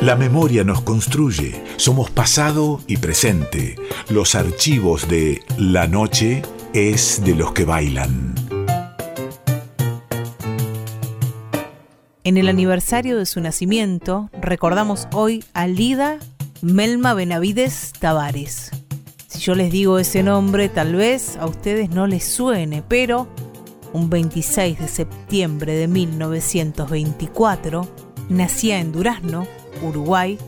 La memoria nos construye. Somos pasado y presente. Los archivos de La Noche es de los que bailan. En el aniversario de su nacimiento, recordamos hoy a Lida Melma Benavides Tavares. Si yo les digo ese nombre, tal vez a ustedes no les suene, pero un 26 de septiembre de 1924 nacía en Durazno, Uruguay,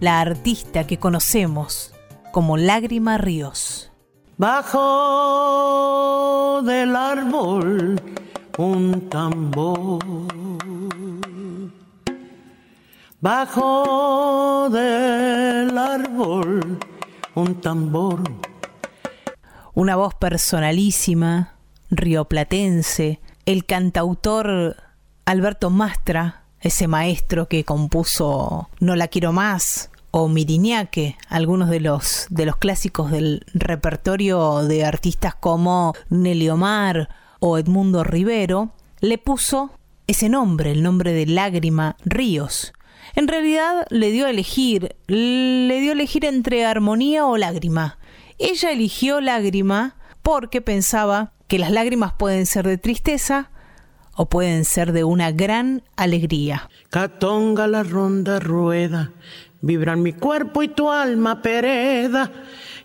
la artista que conocemos como Lágrima Ríos. Bajo del árbol un tambor Bajo del árbol un tambor. Una voz personalísima, rioplatense, el cantautor Alberto Mastra, ese maestro que compuso No la quiero más o Miriñaque, algunos de los, de los clásicos del repertorio de artistas como Nelly Omar o Edmundo Rivero, le puso ese nombre, el nombre de Lágrima Ríos, en realidad le dio a elegir, le dio a elegir entre armonía o lágrima. Ella eligió lágrima porque pensaba que las lágrimas pueden ser de tristeza o pueden ser de una gran alegría. Catonga la ronda rueda, vibran mi cuerpo y tu alma pereda.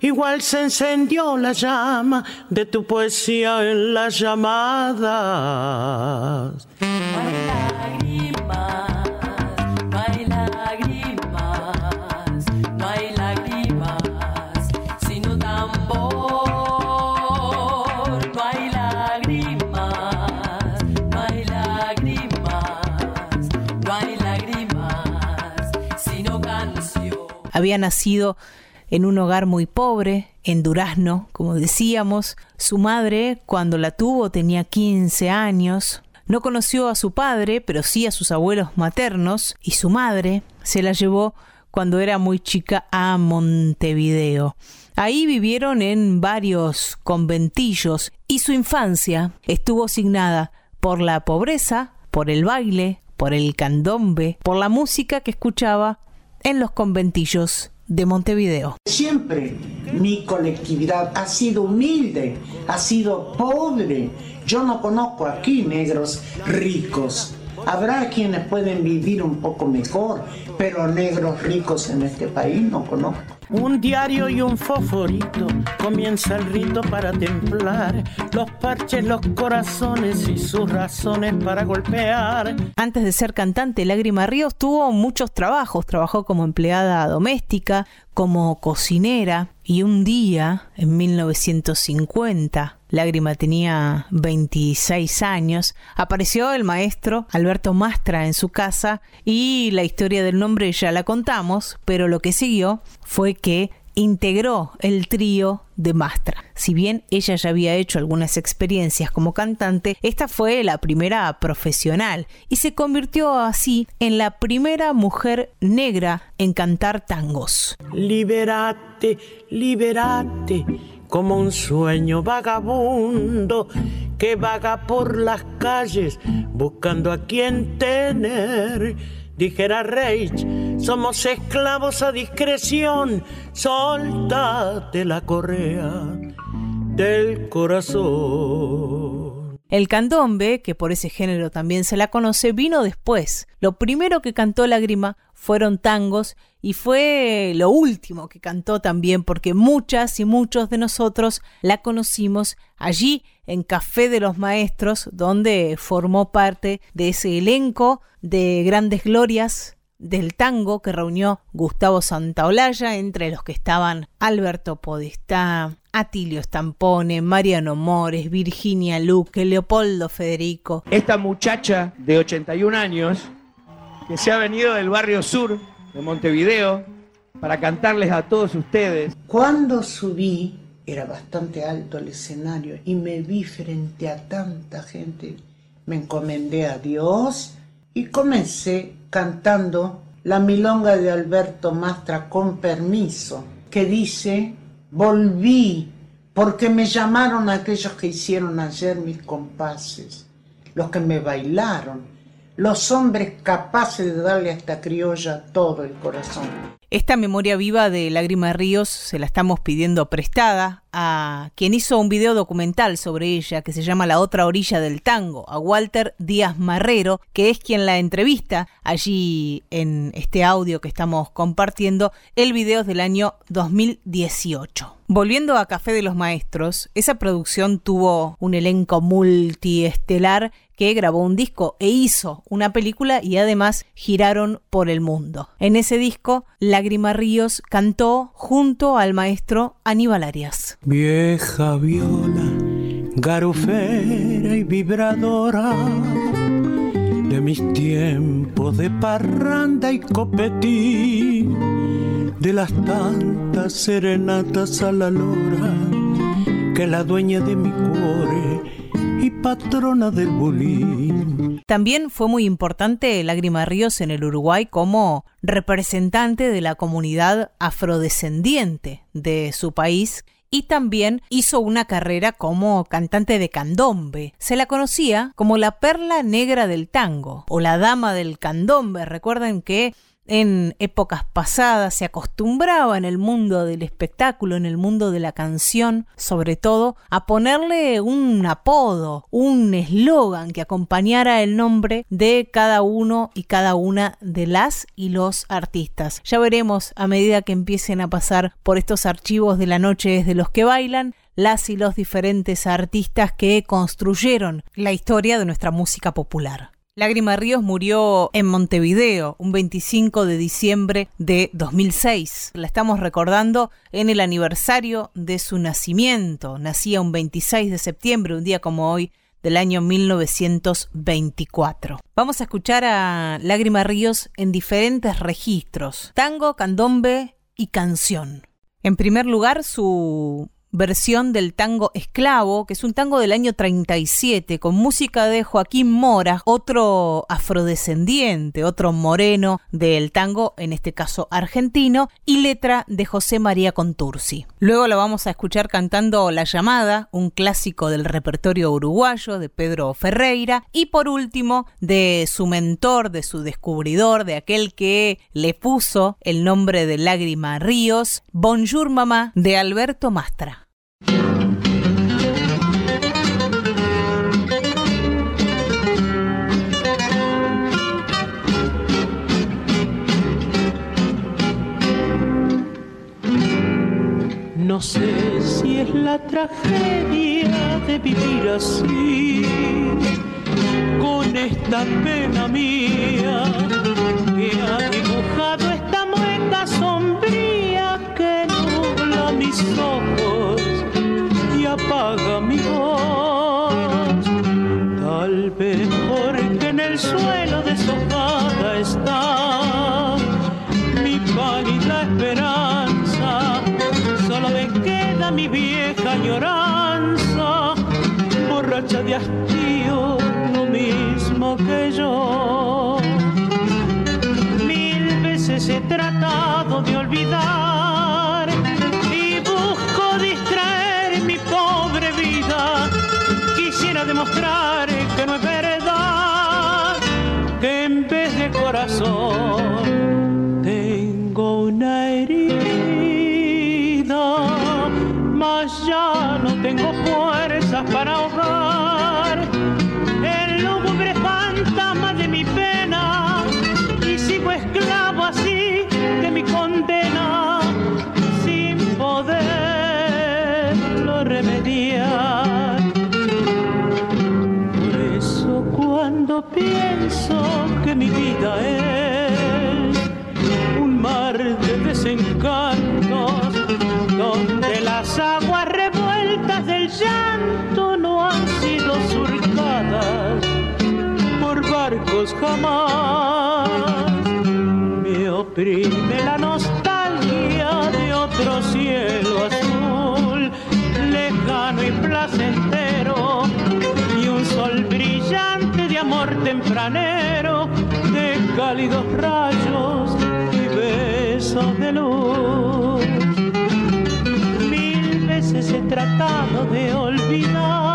Igual se encendió la llama de tu poesía en las llamadas. Había nacido en un hogar muy pobre, en Durazno, como decíamos. Su madre, cuando la tuvo, tenía 15 años. No conoció a su padre, pero sí a sus abuelos maternos, y su madre se la llevó cuando era muy chica a Montevideo. Ahí vivieron en varios conventillos y su infancia estuvo asignada por la pobreza, por el baile, por el candombe, por la música que escuchaba en los conventillos de Montevideo. Siempre mi colectividad ha sido humilde, ha sido pobre. Yo no conozco aquí negros ricos. Habrá quienes pueden vivir un poco mejor, pero negros ricos en este país no conozco. Un diario y un fosforito, comienza el rito para templar los parches, los corazones y sus razones para golpear. Antes de ser cantante, Lágrima Ríos tuvo muchos trabajos. Trabajó como empleada doméstica, como cocinera y un día, en 1950, Lágrima tenía 26 años, apareció el maestro Alberto Mastra en su casa y la historia del nombre ya la contamos, pero lo que siguió fue que integró el trío de Mastra. Si bien ella ya había hecho algunas experiencias como cantante, esta fue la primera profesional y se convirtió así en la primera mujer negra en cantar tangos. Liberate, liberate, como un sueño vagabundo que vaga por las calles buscando a quien tener Dijera Reich, somos esclavos a discreción, soltate la correa del corazón. El candombe, que por ese género también se la conoce, vino después. Lo primero que cantó Lágrima fueron tangos y fue lo último que cantó también porque muchas y muchos de nosotros la conocimos allí en Café de los Maestros, donde formó parte de ese elenco de grandes glorias del tango que reunió Gustavo Santaolalla, entre los que estaban Alberto Podestá, Atilio Stampone, Mariano Mores, Virginia Luque, Leopoldo Federico. Esta muchacha de 81 años, que se ha venido del barrio sur de Montevideo, para cantarles a todos ustedes. Cuando subí era bastante alto el escenario y me vi frente a tanta gente. Me encomendé a Dios y comencé cantando la milonga de Alberto Mastra con permiso, que dice, volví porque me llamaron aquellos que hicieron ayer mis compases, los que me bailaron, los hombres capaces de darle a esta criolla todo el corazón. Esta memoria viva de Lágrima Ríos se la estamos pidiendo prestada a quien hizo un video documental sobre ella que se llama La otra orilla del tango, a Walter Díaz Marrero, que es quien la entrevista allí en este audio que estamos compartiendo. El video es del año 2018. Volviendo a Café de los Maestros, esa producción tuvo un elenco multiestelar que grabó un disco e hizo una película y además giraron por el mundo. En ese disco, Lágrima Ríos cantó junto al maestro Aníbal Arias. Vieja viola, garufera y vibradora de mis tiempos de parranda y copetín, de las tantas serenatas a la lora que la dueña de mi cuore y patrona del bulín. También fue muy importante Lágrima Ríos en el Uruguay como representante de la comunidad afrodescendiente de su país y también hizo una carrera como cantante de candombe. Se la conocía como la perla negra del tango o la dama del candombe. Recuerden que en épocas pasadas se acostumbraba en el mundo del espectáculo, en el mundo de la canción, sobre todo, a ponerle un apodo, un eslogan que acompañara el nombre de cada uno y cada una de las y los artistas. Ya veremos a medida que empiecen a pasar por estos archivos de la noche de los que bailan, las y los diferentes artistas que construyeron la historia de nuestra música popular. Lágrima Ríos murió en Montevideo un 25 de diciembre de 2006. La estamos recordando en el aniversario de su nacimiento. Nacía un 26 de septiembre, un día como hoy, del año 1924. Vamos a escuchar a Lágrima Ríos en diferentes registros, tango, candombe y canción. En primer lugar, su versión del tango Esclavo, que es un tango del año 37, con música de Joaquín Mora, otro afrodescendiente, otro moreno del tango, en este caso argentino, y letra de José María Contursi. Luego lo vamos a escuchar cantando La llamada, un clásico del repertorio uruguayo de Pedro Ferreira, y por último de su mentor, de su descubridor, de aquel que le puso el nombre de Lágrima Ríos, Bonjour Mamá, de Alberto Mastra. Tragedia de vivir así, con esta pena mía que ha dibujado esta mueca sombría que nubla mis ojos y apaga mi voz. Tal vez porque en el suelo deshojada está mi pálida esperanza añoranza, borracha de hastío, lo mismo que yo. Mil veces he tratado de olvidar ya no tengo fuerzas para ahogar jamás. Me oprime la nostalgia de otro cielo azul, lejano y placentero, y un sol brillante de amor tempranero, de cálidos rayos y besos de luz veces he tratado de olvidar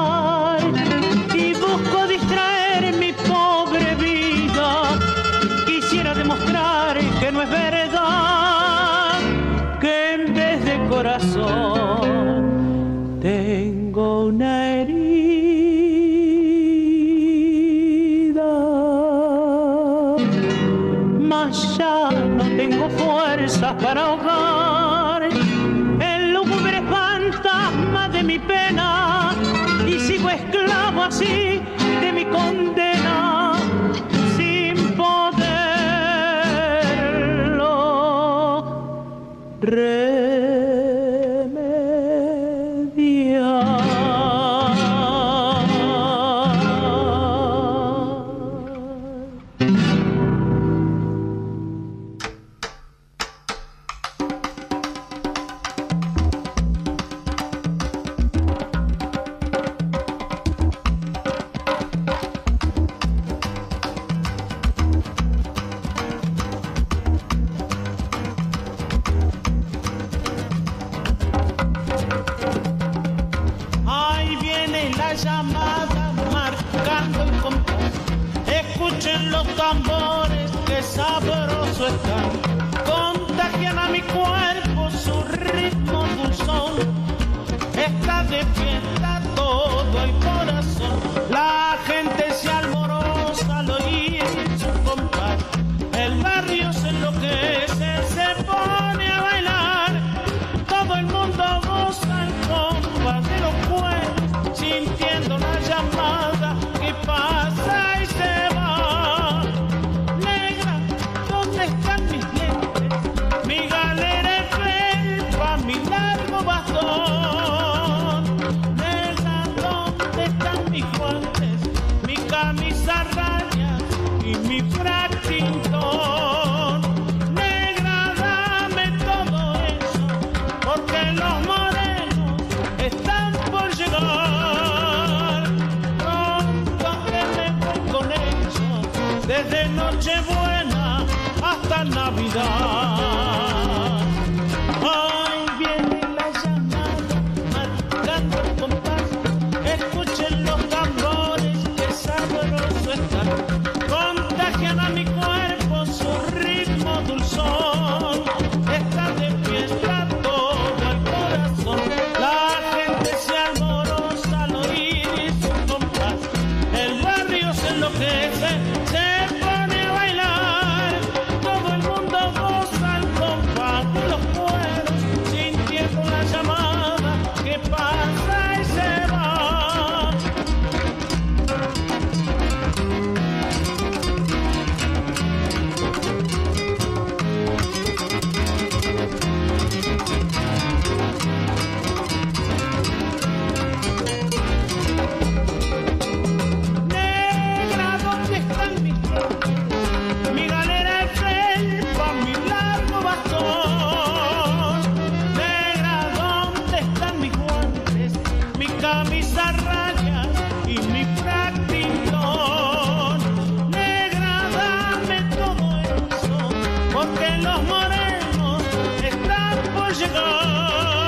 porque los morenos están por llegar.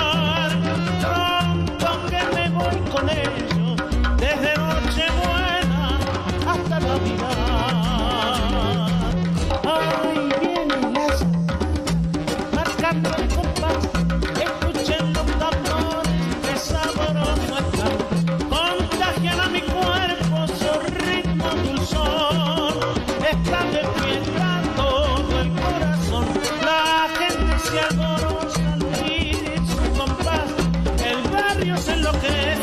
Barrio se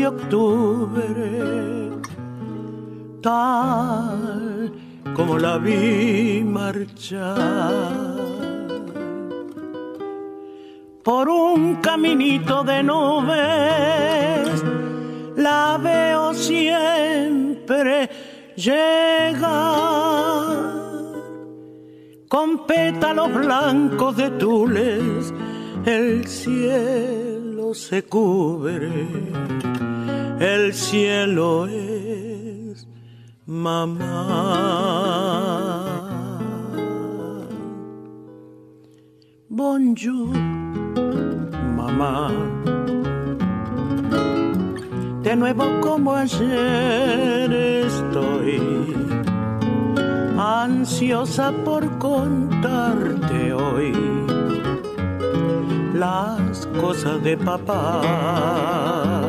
de octubre, tal como la vi marchar. Por un caminito de nubes, la veo siempre llegar. Con pétalos blancos de tules, el cielo se cubre, el cielo es mamá. Bonjour, mamá. De nuevo como ayer estoy ansiosa por contarte hoy las cosas de papá.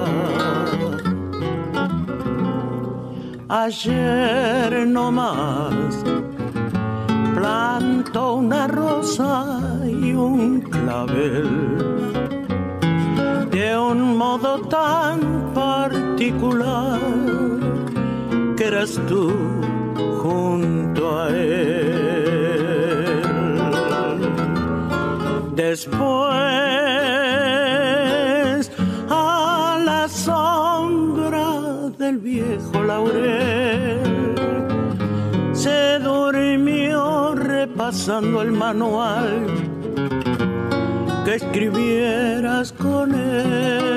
Ayer no más plantó una rosa y un clavel de un modo tan particular que eras tú junto a él. Después, repasando el manual que escribieras con él.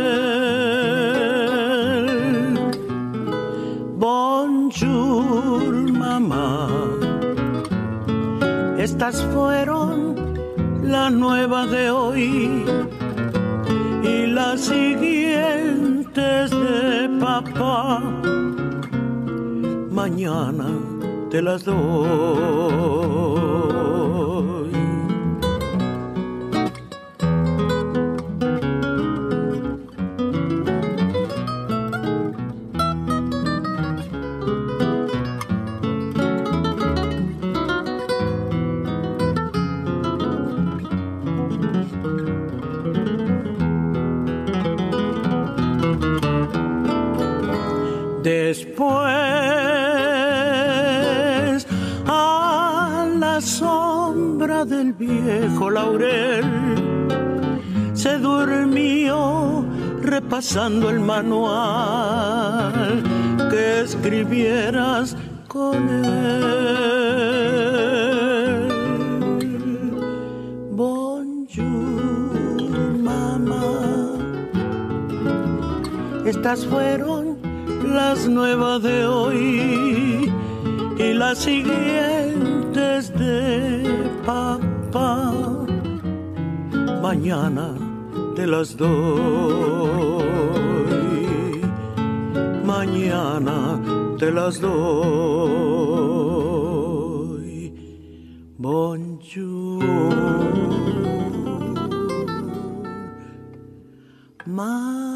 Bonjour, mamá. Estas fueron las nuevas de hoy y las siguientes de papá. Mañana te las doy. Después, del viejo laurel, se durmió repasando el manual que escribieras con él. Bonjour, mamá. Estas fueron las nuevas de hoy y las siguientes de papá. Mañana te las doy. Mañana te las doy. Bonjour. Ma